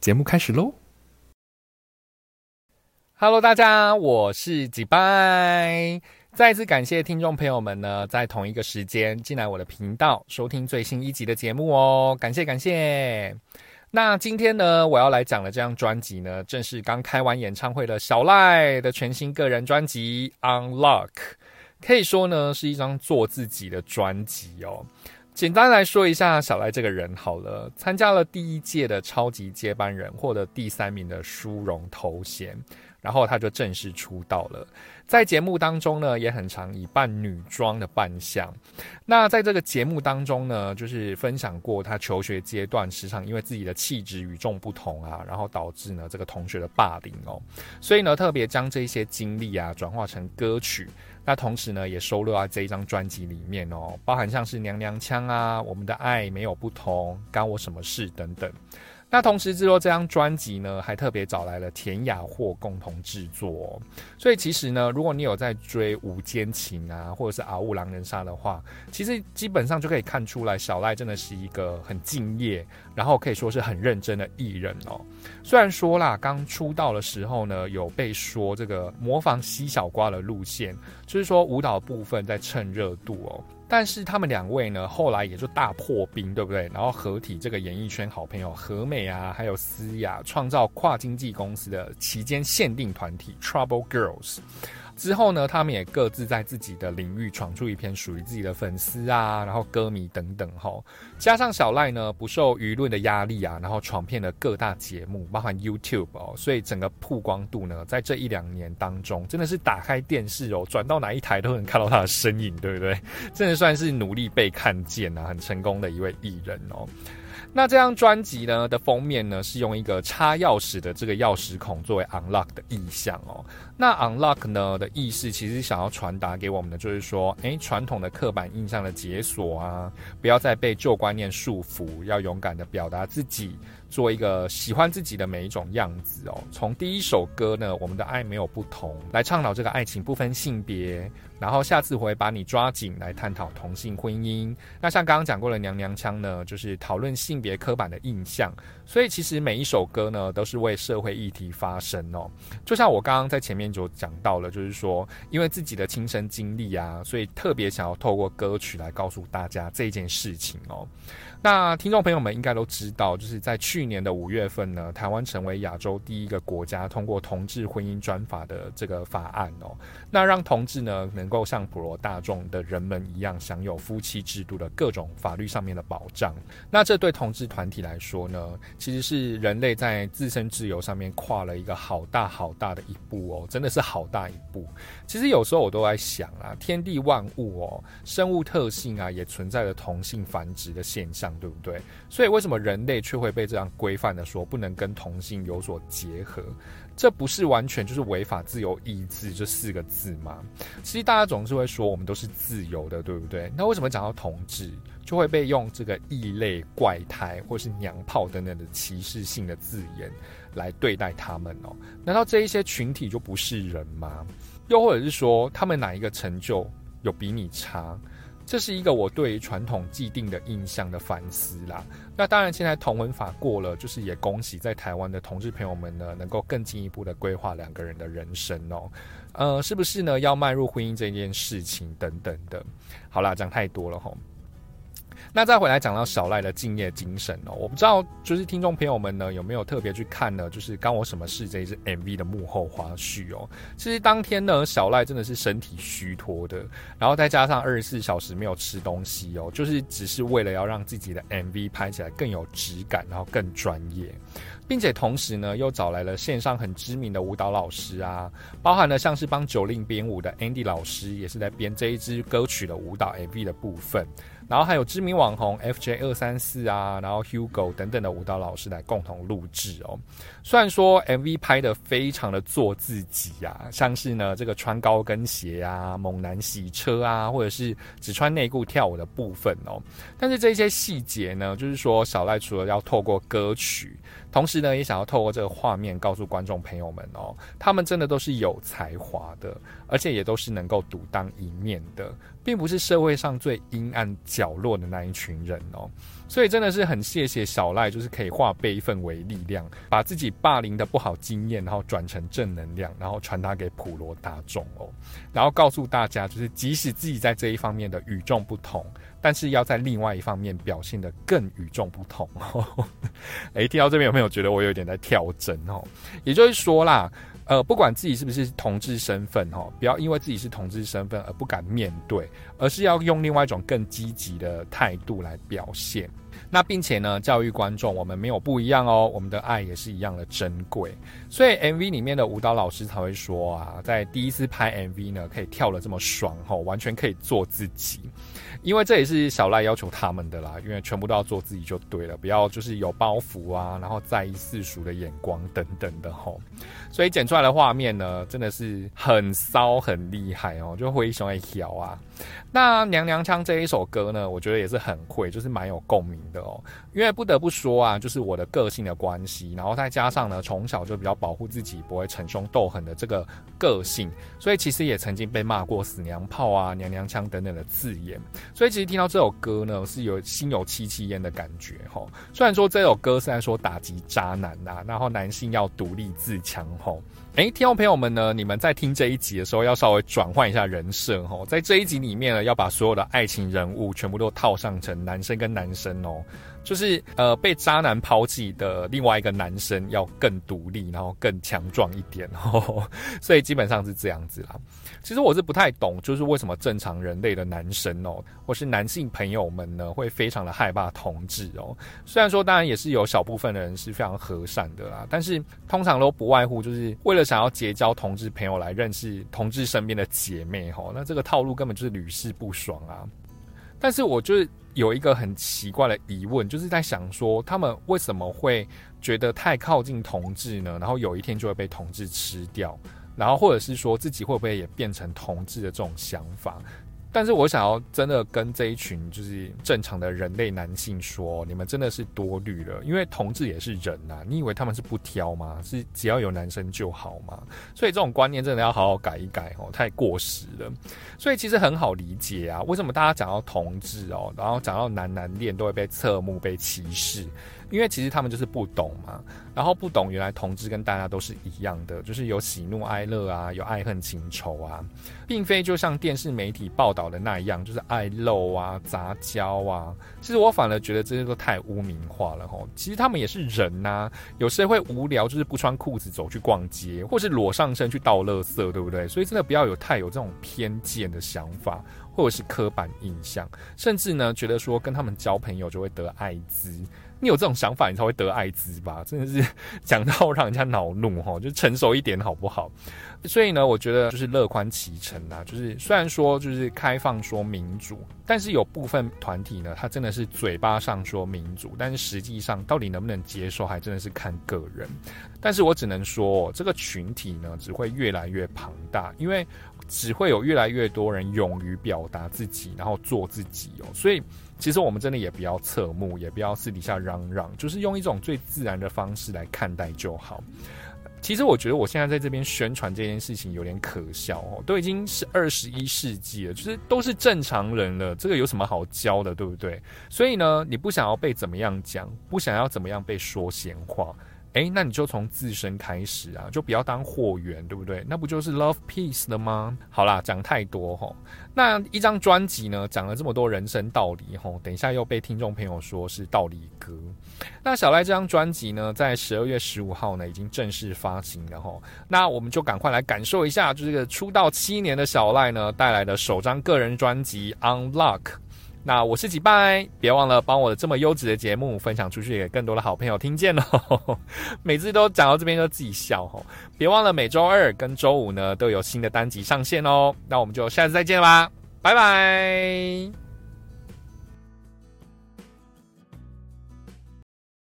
节目开始喽！Hello，大家，我是几拜。再次感谢听众朋友们呢，在同一个时间进来我的频道收听最新一集的节目哦，感谢感谢。那今天呢，我要来讲的这张专辑呢，正是刚开完演唱会的小赖的全新个人专辑《Unlock》，可以说呢是一张做自己的专辑哦。简单来说一下小赖这个人好了，参加了第一届的超级接班人，获得第三名的殊荣头衔，然后他就正式出道了。在节目当中呢，也很常以扮女装的扮相。那在这个节目当中呢，就是分享过他求学阶段时常因为自己的气质与众不同啊，然后导致呢这个同学的霸凌哦，所以呢特别将这些经历啊转化成歌曲。那同时呢，也收录在这一张专辑里面哦，包含像是娘娘腔啊，我们的爱没有不同，干我什么事等等。那同时制作这张专辑呢，还特别找来了田雅霍共同制作。所以其实呢，如果你有在追《午间情》啊，或者是《嗷呜狼人杀》的话，其实基本上就可以看出来，小赖真的是一个很敬业，然后可以说是很认真的艺人哦。虽然说啦，刚出道的时候呢，有被说这个模仿西小瓜的路线，就是说舞蹈部分在蹭热度哦。但是他们两位呢，后来也就大破冰，对不对？然后合体这个演艺圈好朋友何美啊，还有思雅，创造跨经纪公司的期间限定团体 Trouble Girls。之后呢，他们也各自在自己的领域闯出一片属于自己的粉丝啊，然后歌迷等等哈。加上小赖呢，不受舆论的压力啊，然后闯遍了各大节目，包含 YouTube 哦，所以整个曝光度呢，在这一两年当中，真的是打开电视哦，转到哪一台都能看到他的身影，对不对？真的算是努力被看见啊，很成功的一位艺人哦。那这张专辑呢的封面呢，是用一个插钥匙的这个钥匙孔作为 unlock 的意象哦。那 unlock 呢的意思，其实想要传达给我们的就是说，诶，传统的刻板印象的解锁啊，不要再被旧观念束缚，要勇敢的表达自己。做一个喜欢自己的每一种样子哦。从第一首歌呢，我们的爱没有不同，来倡导这个爱情不分性别。然后下次会把你抓紧来探讨同性婚姻。那像刚刚讲过的娘娘腔呢，就是讨论性别刻板的印象。所以其实每一首歌呢，都是为社会议题发声哦。就像我刚刚在前面就讲到了，就是说因为自己的亲身经历啊，所以特别想要透过歌曲来告诉大家这件事情哦。那听众朋友们应该都知道，就是在去年的五月份呢，台湾成为亚洲第一个国家通过同志婚姻专法的这个法案哦，那让同志呢能够像普罗大众的人们一样，享有夫妻制度的各种法律上面的保障。那这对同志团体来说呢，其实是人类在自身自由上面跨了一个好大好大的一步哦，真的是好大一步。其实有时候我都在想啊，天地万物哦，生物特性啊，也存在着同性繁殖的现象。对不对？所以为什么人类却会被这样规范的说不能跟同性有所结合？这不是完全就是违法自由意志这四个字吗？其实大家总是会说我们都是自由的，对不对？那为什么讲到同志就会被用这个异类、怪胎或是娘炮等等的歧视性的字眼来对待他们哦？难道这一些群体就不是人吗？又或者是说他们哪一个成就有比你差？这是一个我对于传统既定的印象的反思啦。那当然，现在同文法过了，就是也恭喜在台湾的同志朋友们呢，能够更进一步的规划两个人的人生哦。呃，是不是呢？要迈入婚姻这件事情等等的。好啦，讲太多了吼。那再回来讲到小赖的敬业精神哦，我不知道就是听众朋友们呢有没有特别去看呢？就是《干我什么事》这一支 MV 的幕后花絮哦。其实当天呢，小赖真的是身体虚脱的，然后再加上二十四小时没有吃东西哦，就是只是为了要让自己的 MV 拍起来更有质感，然后更专业，并且同时呢又找来了线上很知名的舞蹈老师啊，包含了像是帮九令编舞的 Andy 老师，也是在编这一支歌曲的舞蹈 MV 的部分。然后还有知名网红 FJ 二三四啊，然后 Hugo 等等的舞蹈老师来共同录制哦。虽然说 MV 拍的非常的做自己啊，像是呢这个穿高跟鞋啊、猛男洗车啊，或者是只穿内裤跳舞的部分哦，但是这些细节呢，就是说小赖除了要透过歌曲。同时呢，也想要透过这个画面告诉观众朋友们哦，他们真的都是有才华的，而且也都是能够独当一面的，并不是社会上最阴暗角落的那一群人哦。所以真的是很谢谢小赖，就是可以化悲愤为力量，把自己霸凌的不好经验，然后转成正能量，然后传达给普罗大众哦，然后告诉大家，就是即使自己在这一方面的与众不同。但是要在另外一方面表现的更与众不同哦。哎，听到这边有没有觉得我有点在跳针哦？也就是说啦，呃，不管自己是不是同志身份哦，不要因为自己是同志身份而不敢面对，而是要用另外一种更积极的态度来表现。那并且呢，教育观众，我们没有不一样哦，我们的爱也是一样的珍贵。所以 MV 里面的舞蹈老师才会说啊，在第一次拍 MV 呢，可以跳的这么爽吼，完全可以做自己。因为这也是小赖要求他们的啦，因为全部都要做自己就对了，不要就是有包袱啊，然后在意世俗的眼光等等的吼。所以剪出来的画面呢，真的是很骚很厉害哦，就灰熊一条啊。那娘娘腔这一首歌呢，我觉得也是很会，就是蛮有共鸣的哦。因为不得不说啊，就是我的个性的关系，然后再加上呢，从小就比较保护自己，不会逞凶斗狠的这个个性，所以其实也曾经被骂过死娘炮啊、娘娘腔等等的字眼。所以其实听到这首歌呢，是有心有戚戚焉的感觉哈。虽然说这首歌是在说打击渣男呐，然后男性要独立自强吼。哎，听众朋友们呢，你们在听这一集的时候，要稍微转换一下人设哦，在这一集里面呢，要把所有的爱情人物全部都套上成男生跟男生哦。就是呃被渣男抛弃的另外一个男生要更独立，然后更强壮一点哦，所以基本上是这样子啦。其实我是不太懂，就是为什么正常人类的男生哦，或是男性朋友们呢，会非常的害怕同志哦。虽然说当然也是有小部分的人是非常和善的啦，但是通常都不外乎就是为了想要结交同志朋友来认识同志身边的姐妹哈。那这个套路根本就是屡试不爽啊。但是我就是。有一个很奇怪的疑问，就是在想说，他们为什么会觉得太靠近同志呢？然后有一天就会被同志吃掉，然后或者是说自己会不会也变成同志的这种想法？但是我想要真的跟这一群就是正常的人类男性说，你们真的是多虑了，因为同志也是人呐，你以为他们是不挑吗？是只要有男生就好吗？所以这种观念真的要好好改一改哦，太过时了。所以其实很好理解啊，为什么大家讲到同志哦，然后讲到男男恋都会被侧目、被歧视？因为其实他们就是不懂嘛，然后不懂原来同志跟大家都是一样的，就是有喜怒哀乐啊，有爱恨情仇啊，并非就像电视媒体报道的那样，就是爱露啊、杂交啊。其实我反而觉得这些都太污名化了吼。其实他们也是人呐，有谁会无聊就是不穿裤子走去逛街，或是裸上身去倒垃圾，对不对？所以真的不要有太有这种偏见的想法，或者是刻板印象，甚至呢觉得说跟他们交朋友就会得艾滋。你有这种想法，你才会得艾滋吧？真的是 讲到让人家恼怒哈，就成熟一点好不好？所以呢，我觉得就是乐观其成啊。就是虽然说就是开放说民主，但是有部分团体呢，他真的是嘴巴上说民主，但是实际上到底能不能接受，还真的是看个人。但是我只能说，这个群体呢，只会越来越庞大，因为只会有越来越多人勇于表达自己，然后做自己哦。所以。其实我们真的也不要侧目，也不要私底下嚷嚷，就是用一种最自然的方式来看待就好。其实我觉得我现在在这边宣传这件事情有点可笑哦，都已经是二十一世纪了，就是都是正常人了，这个有什么好教的，对不对？所以呢，你不想要被怎么样讲，不想要怎么样被说闲话。哎，那你就从自身开始啊，就不要当货源，对不对？那不就是 love peace 了吗？好啦，讲太多哈。那一张专辑呢，讲了这么多人生道理吼，等一下又被听众朋友说是道理歌。那小赖这张专辑呢，在十二月十五号呢，已经正式发行了哈。那我们就赶快来感受一下，就这个出道七年的小赖呢，带来的首张个人专辑 Unlock。那我是几拜，别忘了帮我的这么优质的节目分享出去，给更多的好朋友听见哦。每次都讲到这边就自己笑哦。别忘了每周二跟周五呢都有新的单集上线哦。那我们就下次再见吧，拜拜。